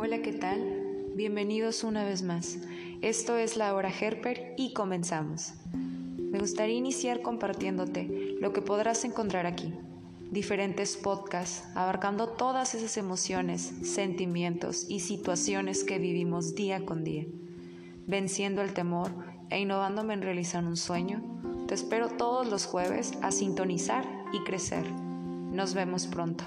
Hola, qué tal? Bienvenidos una vez más. Esto es la hora Herper y comenzamos. Me gustaría iniciar compartiéndote lo que podrás encontrar aquí. Diferentes podcasts abarcando todas esas emociones, sentimientos y situaciones que vivimos día con día. Venciendo el temor e innovándome en realizar un sueño, te espero todos los jueves a sintonizar y crecer. Nos vemos pronto.